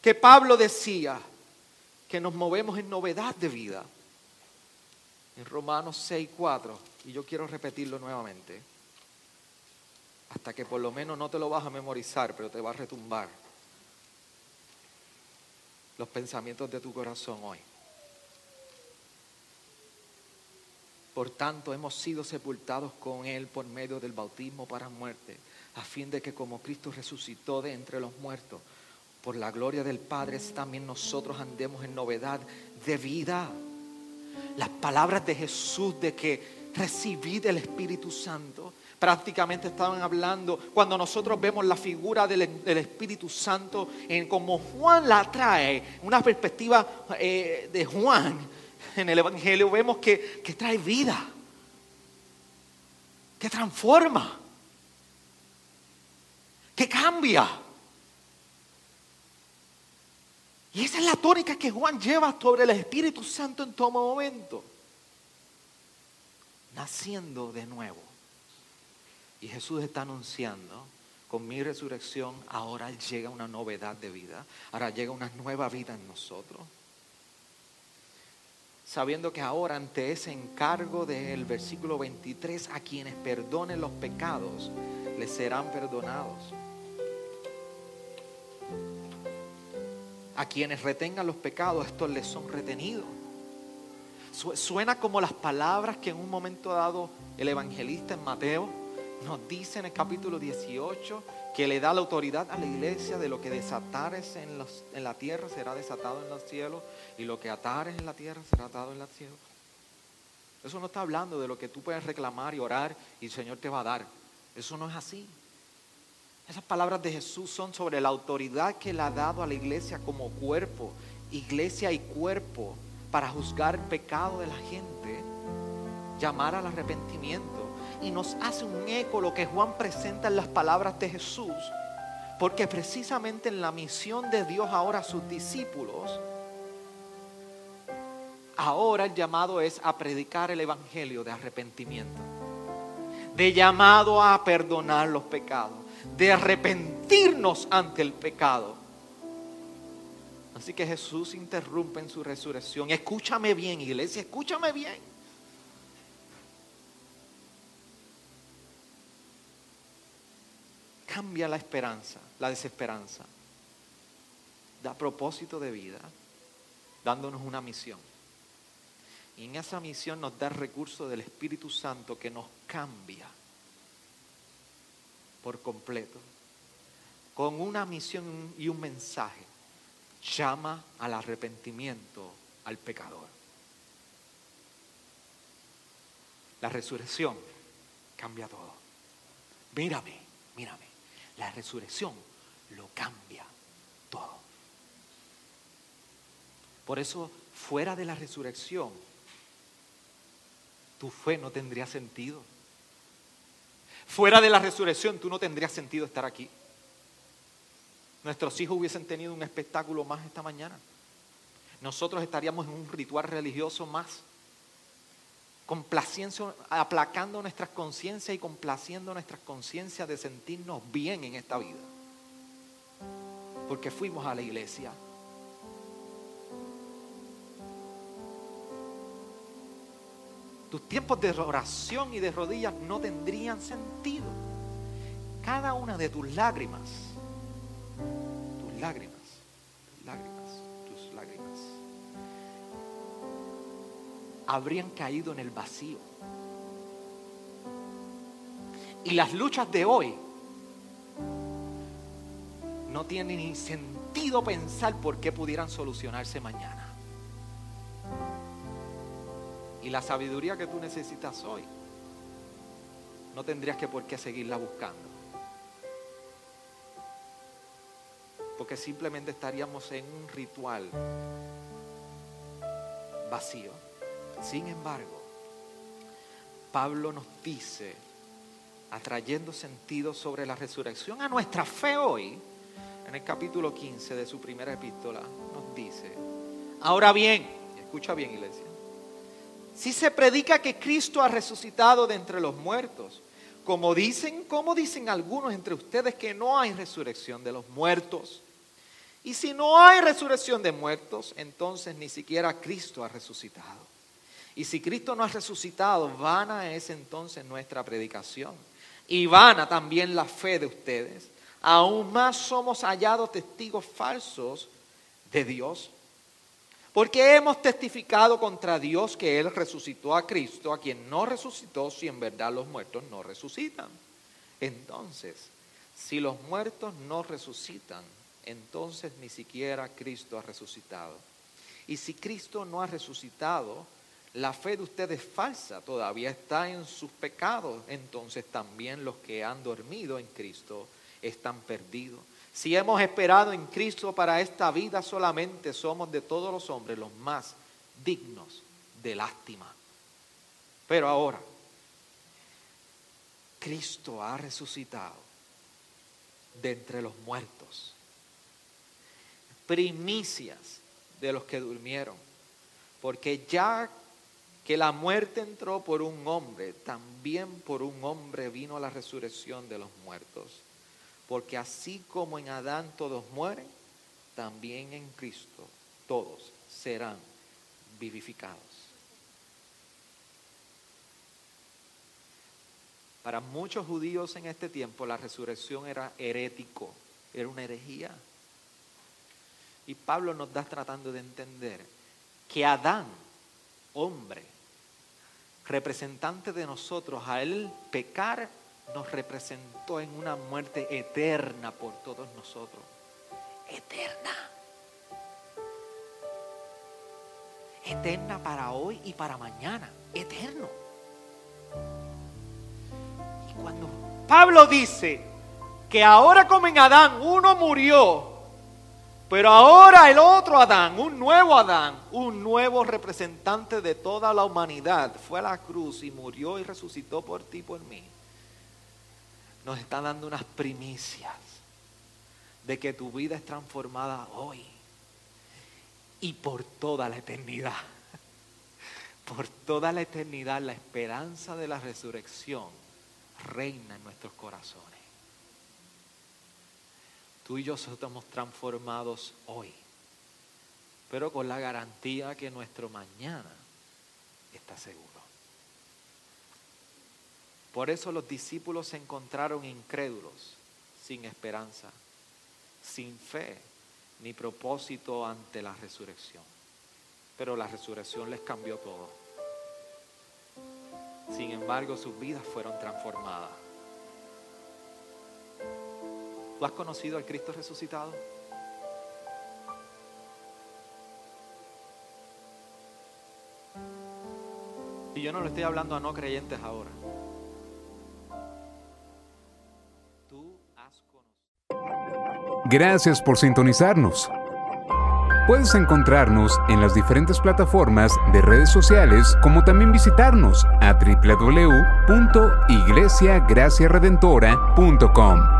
que Pablo decía que nos movemos en novedad de vida. En Romanos 6, 4, y yo quiero repetirlo nuevamente, hasta que por lo menos no te lo vas a memorizar, pero te va a retumbar. los pensamientos de tu corazón hoy. Por tanto, hemos sido sepultados con Él por medio del bautismo para muerte, a fin de que como Cristo resucitó de entre los muertos, por la gloria del Padre, también nosotros andemos en novedad de vida. Las palabras de Jesús de que recibí del Espíritu Santo prácticamente estaban hablando, cuando nosotros vemos la figura del, Espíritu Santo, en como Juan la trae, una perspectiva eh, de Juan en el Evangelio, vemos que, que trae vida, que transforma, que cambia. Y esa es la tónica que Juan lleva sobre el Espíritu Santo en todo momento. Naciendo de nuevo. Y Jesús está anunciando, con mi resurrección ahora llega una novedad de vida, ahora llega una nueva vida en nosotros. Sabiendo que ahora ante ese encargo del versículo 23, a quienes perdonen los pecados, les serán perdonados. A quienes retengan los pecados, estos les son retenidos. Suena como las palabras que en un momento dado el evangelista en Mateo nos dice en el capítulo 18 que le da la autoridad a la iglesia de lo que desatares en, en la tierra será desatado en los cielos y lo que atares en la tierra será atado en los cielos. Eso no está hablando de lo que tú puedes reclamar y orar y el Señor te va a dar. Eso no es así. Esas palabras de Jesús son sobre la autoridad que le ha dado a la iglesia como cuerpo, iglesia y cuerpo, para juzgar el pecado de la gente, llamar al arrepentimiento y nos hace un eco lo que Juan presenta en las palabras de Jesús. Porque precisamente en la misión de Dios ahora a sus discípulos, ahora el llamado es a predicar el Evangelio de arrepentimiento. De llamado a perdonar los pecados. De arrepentirnos ante el pecado. Así que Jesús interrumpe en su resurrección. Escúchame bien, iglesia, escúchame bien. cambia la esperanza, la desesperanza. Da propósito de vida, dándonos una misión. Y en esa misión nos da el recurso del Espíritu Santo que nos cambia por completo. Con una misión y un mensaje. Llama al arrepentimiento al pecador. La resurrección cambia todo. Mírame, mírame. La resurrección lo cambia todo. Por eso, fuera de la resurrección, tu fe no tendría sentido. Fuera de la resurrección, tú no tendrías sentido estar aquí. Nuestros hijos hubiesen tenido un espectáculo más esta mañana. Nosotros estaríamos en un ritual religioso más complaciendo, aplacando nuestras conciencias y complaciendo nuestras conciencias de sentirnos bien en esta vida. Porque fuimos a la iglesia. Tus tiempos de oración y de rodillas no tendrían sentido. Cada una de tus lágrimas, tus lágrimas, tus lágrimas habrían caído en el vacío. Y las luchas de hoy no tienen ni sentido pensar por qué pudieran solucionarse mañana. Y la sabiduría que tú necesitas hoy, no tendrías que por qué seguirla buscando. Porque simplemente estaríamos en un ritual vacío. Sin embargo, Pablo nos dice, atrayendo sentido sobre la resurrección a nuestra fe hoy, en el capítulo 15 de su primera epístola, nos dice, ahora bien, escucha bien iglesia, si se predica que Cristo ha resucitado de entre los muertos, como dicen, como dicen algunos entre ustedes que no hay resurrección de los muertos. Y si no hay resurrección de muertos, entonces ni siquiera Cristo ha resucitado. Y si Cristo no ha resucitado, vana es entonces nuestra predicación. Y vana también la fe de ustedes. Aún más somos hallados testigos falsos de Dios. Porque hemos testificado contra Dios que Él resucitó a Cristo, a quien no resucitó si en verdad los muertos no resucitan. Entonces, si los muertos no resucitan, entonces ni siquiera Cristo ha resucitado. Y si Cristo no ha resucitado, la fe de ustedes es falsa, todavía está en sus pecados. Entonces también los que han dormido en Cristo están perdidos. Si hemos esperado en Cristo para esta vida solamente, somos de todos los hombres los más dignos de lástima. Pero ahora, Cristo ha resucitado de entre los muertos. Primicias de los que durmieron. Porque ya que la muerte entró por un hombre, también por un hombre vino la resurrección de los muertos. Porque así como en Adán todos mueren, también en Cristo todos serán vivificados. Para muchos judíos en este tiempo la resurrección era herético, era una herejía. Y Pablo nos da tratando de entender que Adán, hombre, representante de nosotros, a él pecar nos representó en una muerte eterna por todos nosotros. Eterna. Eterna para hoy y para mañana. Eterno. Y cuando Pablo dice que ahora como en Adán uno murió, pero ahora el otro Adán, un nuevo Adán, un nuevo representante de toda la humanidad, fue a la cruz y murió y resucitó por ti y por mí nos está dando unas primicias de que tu vida es transformada hoy y por toda la eternidad. Por toda la eternidad la esperanza de la resurrección reina en nuestros corazones. Tú y yo somos transformados hoy, pero con la garantía que nuestro mañana está seguro. Por eso los discípulos se encontraron incrédulos, sin esperanza, sin fe ni propósito ante la resurrección. Pero la resurrección les cambió todo. Sin embargo, sus vidas fueron transformadas. ¿Tú has conocido al Cristo resucitado? Y yo no le estoy hablando a no creyentes ahora. Gracias por sintonizarnos. Puedes encontrarnos en las diferentes plataformas de redes sociales como también visitarnos a www.iglesiagraciaredentora.com.